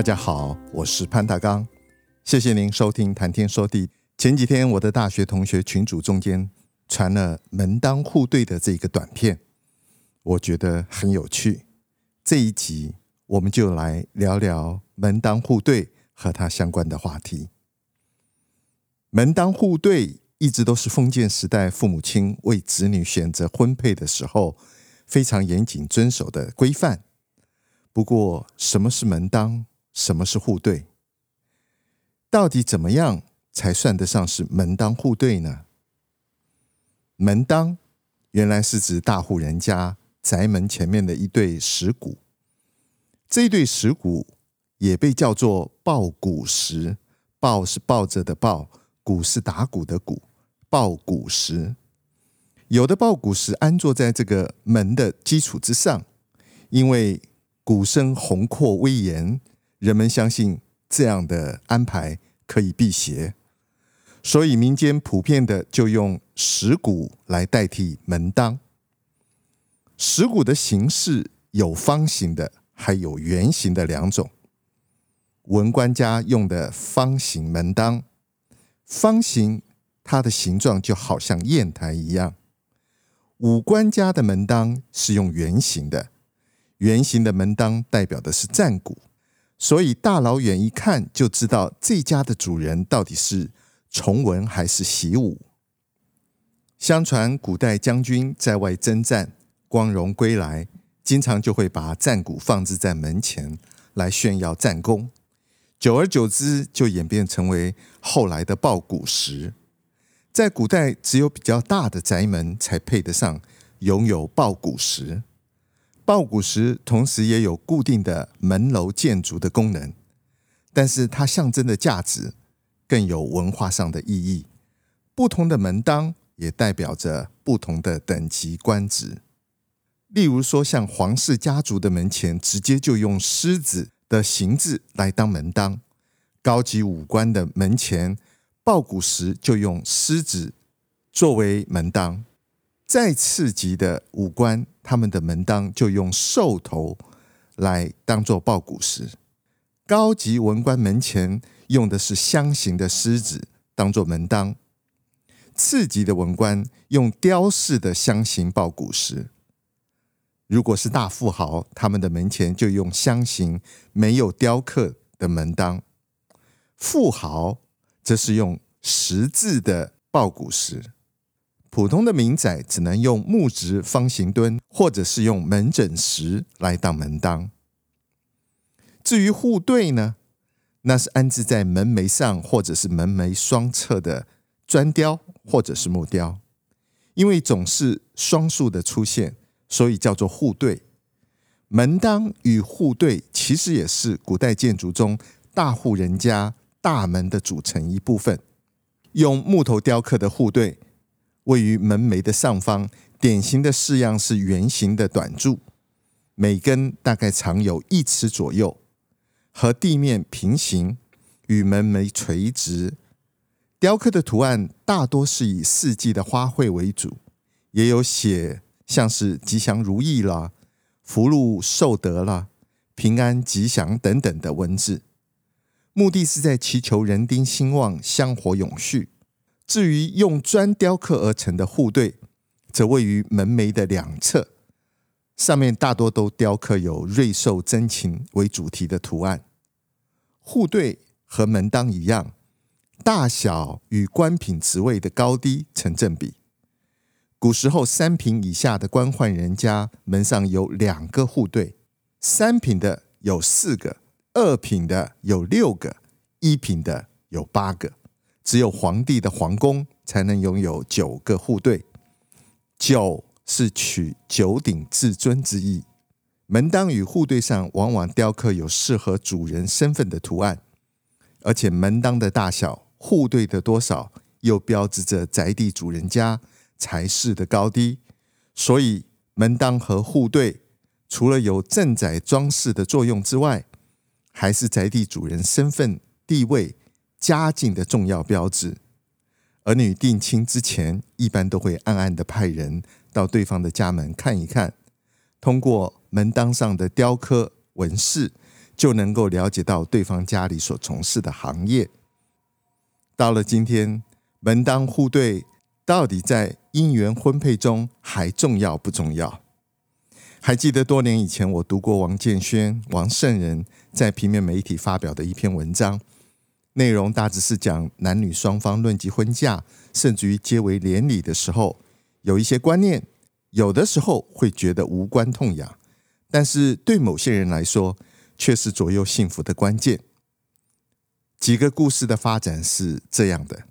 大家好，我是潘大刚，谢谢您收听《谈天说地》。前几天，我的大学同学群组中间传了“门当户对”的这个短片，我觉得很有趣。这一集，我们就来聊聊“门当户对”和它相关的话题。门当户对一直都是封建时代父母亲为子女选择婚配的时候非常严谨遵守的规范。不过，什么是门当？什么是户对？到底怎么样才算得上是门当户对呢？门当原来是指大户人家宅门前面的一对石鼓，这一对石鼓也被叫做抱鼓石，抱是抱着的抱。鼓是打鼓的鼓，抱鼓石。有的抱鼓石安坐在这个门的基础之上，因为鼓声宏阔威严，人们相信这样的安排可以辟邪，所以民间普遍的就用石鼓来代替门当。石鼓的形式有方形的，还有圆形的两种。文官家用的方形门当。方形，它的形状就好像砚台一样。武官家的门当是用圆形的，圆形的门当代表的是战鼓，所以大老远一看就知道这家的主人到底是崇文还是习武。相传古代将军在外征战，光荣归来，经常就会把战鼓放置在门前来炫耀战功。久而久之，就演变成为后来的抱鼓石。在古代，只有比较大的宅门才配得上拥有抱鼓石。抱鼓石同时也有固定的门楼建筑的功能，但是它象征的价值更有文化上的意义。不同的门当也代表着不同的等级官职。例如说，像皇室家族的门前，直接就用狮子的形制来当门当，高级武官的门前抱鼓石就用狮子作为门当，再次级的武官他们的门当就用兽头来当做抱鼓石，高级文官门前用的是箱形的狮子当做门当，次级的文官用雕饰的箱形抱鼓石。如果是大富豪，他们的门前就用箱形没有雕刻的门当；富豪则是用十字的抱鼓石。普通的民宅只能用木质方形墩，或者是用门枕石来当门当。至于户对呢，那是安置在门楣上或者是门楣双侧的砖雕或者是木雕，因为总是双数的出现。所以叫做户对，门当与户对其实也是古代建筑中大户人家大门的组成一部分。用木头雕刻的户对，位于门楣的上方，典型的式样是圆形的短柱，每根大概长有一尺左右，和地面平行，与门楣垂直。雕刻的图案大多是以四季的花卉为主，也有写。像是吉祥如意啦、福禄寿德啦、平安吉祥等等的文字，目的是在祈求人丁兴旺、香火永续。至于用砖雕刻而成的户对，则位于门楣的两侧，上面大多都雕刻有瑞兽珍禽为主题的图案。户对和门当一样，大小与官品职位的高低成正比。古时候，三品以下的官宦人家门上有两个户对，三品的有四个，二品的有六个，一品的有八个，只有皇帝的皇宫才能拥有九个户对。九是取九鼎至尊之意。门当与户对上往往雕刻有适合主人身份的图案，而且门当的大小、户对的多少，又标志着宅地主人家财势的高低。所以，门当和户对除了有镇宅装饰的作用之外，还是宅地主人身份、地位、家境的重要标志。儿女定亲之前，一般都会暗暗的派人到对方的家门看一看，通过。门当上的雕刻纹饰，就能够了解到对方家里所从事的行业。到了今天，门当户对到底在姻缘婚配中还重要不重要？还记得多年以前我读过王建轩、王圣人在平面媒体发表的一篇文章，内容大致是讲男女双方论及婚嫁，甚至于结为连理的时候，有一些观念，有的时候会觉得无关痛痒。但是对某些人来说，却是左右幸福的关键。几个故事的发展是这样的：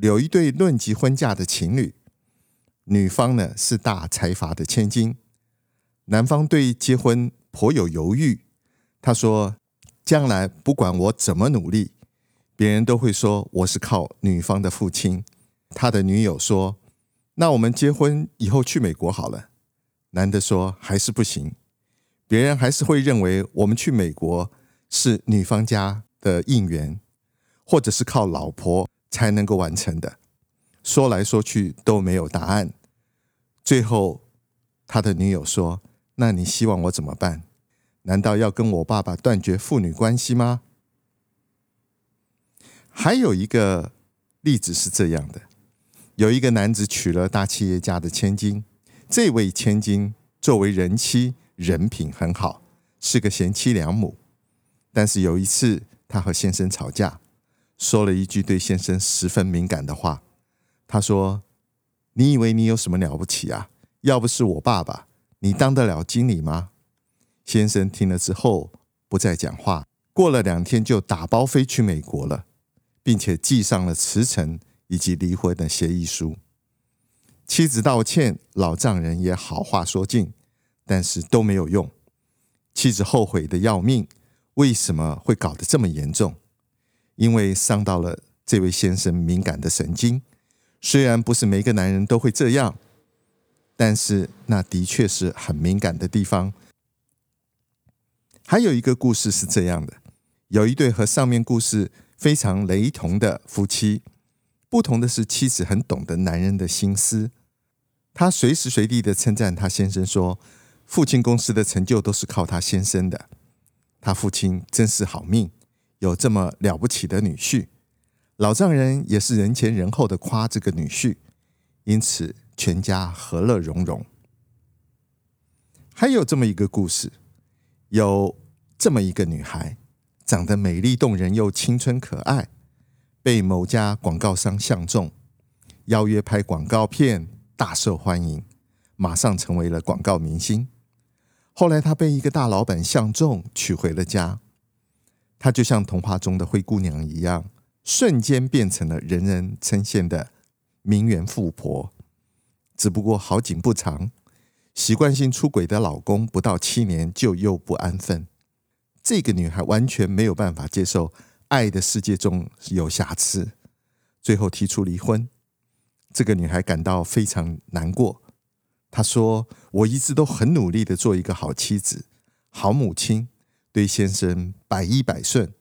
有一对论及婚嫁的情侣，女方呢是大财阀的千金，男方对结婚颇有犹豫。他说：“将来不管我怎么努力，别人都会说我是靠女方的父亲。”他的女友说：“那我们结婚以后去美国好了。”男的说：“还是不行，别人还是会认为我们去美国是女方家的应援，或者是靠老婆才能够完成的。说来说去都没有答案。最后，他的女友说：‘那你希望我怎么办？难道要跟我爸爸断绝父女关系吗？’还有一个例子是这样的：有一个男子娶了大企业家的千金。”这位千金作为人妻，人品很好，是个贤妻良母。但是有一次，她和先生吵架，说了一句对先生十分敏感的话。她说：“你以为你有什么了不起啊？要不是我爸爸，你当得了经理吗？”先生听了之后不再讲话。过了两天，就打包飞去美国了，并且寄上了辞呈以及离婚的协议书。妻子道歉，老丈人也好话说尽，但是都没有用。妻子后悔得要命，为什么会搞得这么严重？因为伤到了这位先生敏感的神经。虽然不是每个男人都会这样，但是那的确是很敏感的地方。还有一个故事是这样的：有一对和上面故事非常雷同的夫妻。不同的是，妻子很懂得男人的心思，她随时随地的称赞她先生说，父亲公司的成就都是靠他先生的，他父亲真是好命，有这么了不起的女婿。老丈人也是人前人后的夸这个女婿，因此全家和乐融融。还有这么一个故事，有这么一个女孩，长得美丽动人又青春可爱。被某家广告商相中，邀约拍广告片，大受欢迎，马上成为了广告明星。后来，她被一个大老板相中，娶回了家。她就像童话中的灰姑娘一样，瞬间变成了人人称羡的名媛富婆。只不过好景不长，习惯性出轨的老公不到七年就又不安分。这个女孩完全没有办法接受。爱的世界中有瑕疵，最后提出离婚。这个女孩感到非常难过。她说：“我一直都很努力的做一个好妻子、好母亲，对先生百依百顺，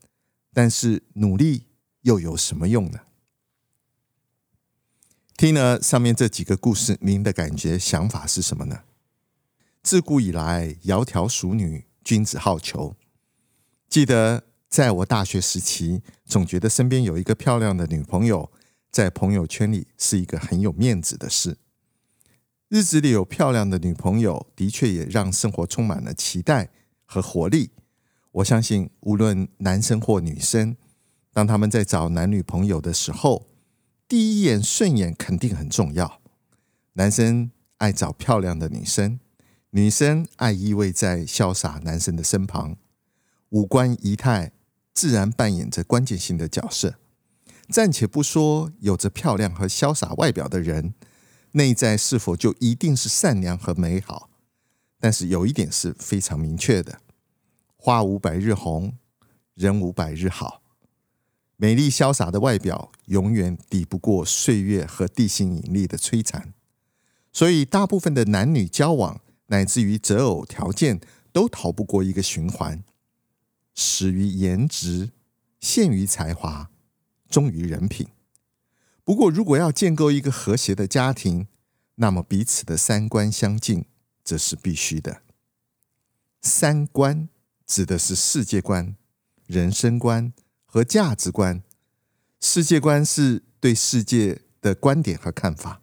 但是努力又有什么用呢？”听了上面这几个故事，您的感觉、想法是什么呢？自古以来，窈窕淑女，君子好逑。记得。在我大学时期，总觉得身边有一个漂亮的女朋友，在朋友圈里是一个很有面子的事。日子里有漂亮的女朋友，的确也让生活充满了期待和活力。我相信，无论男生或女生，当他们在找男女朋友的时候，第一眼顺眼肯定很重要。男生爱找漂亮的女生，女生爱依偎在潇洒男生的身旁，五官仪态。自然扮演着关键性的角色。暂且不说有着漂亮和潇洒外表的人，内在是否就一定是善良和美好？但是有一点是非常明确的：花无百日红，人无百日好。美丽潇洒的外表永远抵不过岁月和地心引力的摧残，所以大部分的男女交往乃至于择偶条件都逃不过一个循环：始于颜值，陷于才华，忠于人品。不过，如果要建构一个和谐的家庭，那么彼此的三观相近，则是必须的。三观指的是世界观、人生观。和价值观，世界观是对世界的观点和看法，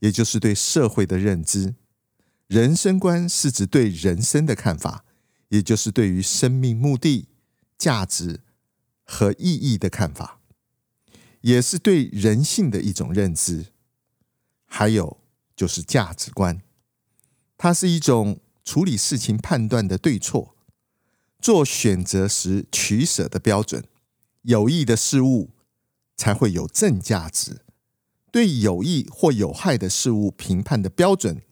也就是对社会的认知；人生观是指对人生的看法，也就是对于生命目的、价值和意义的看法，也是对人性的一种认知。还有就是价值观，它是一种处理事情判断的对错、做选择时取舍的标准。有益的事物才会有正价值，对有益或有害的事物评判的标准，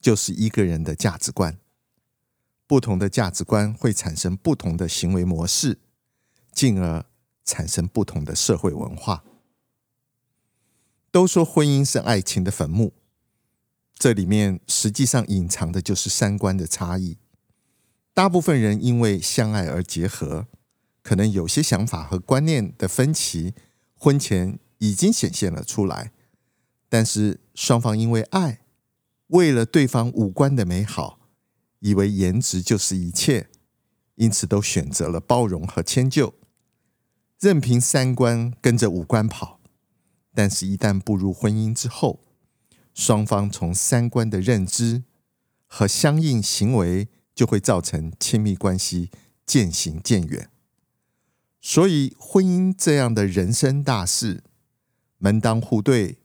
就是一个人的价值观。不同的价值观会产生不同的行为模式，进而产生不同的社会文化。都说婚姻是爱情的坟墓，这里面实际上隐藏的就是三观的差异。大部分人因为相爱而结合。可能有些想法和观念的分歧，婚前已经显现了出来，但是双方因为爱，为了对方五官的美好，以为颜值就是一切，因此都选择了包容和迁就，任凭三观跟着五官跑。但是，一旦步入婚姻之后，双方从三观的认知和相应行为，就会造成亲密关系渐行渐远。所以，婚姻这样的人生大事，门当户对，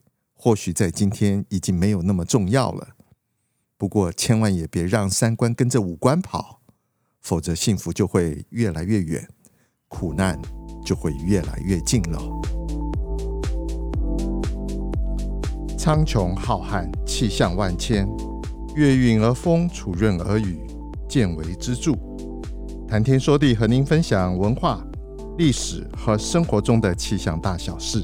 或许在今天已经没有那么重要了。不过，千万也别让三观跟着五官跑，否则幸福就会越来越远，苦难就会越来越近了。苍穹浩瀚，气象万千，月晕而风，础润而雨，见微知著。谈天说地，和您分享文化。历史和生活中的气象大小事，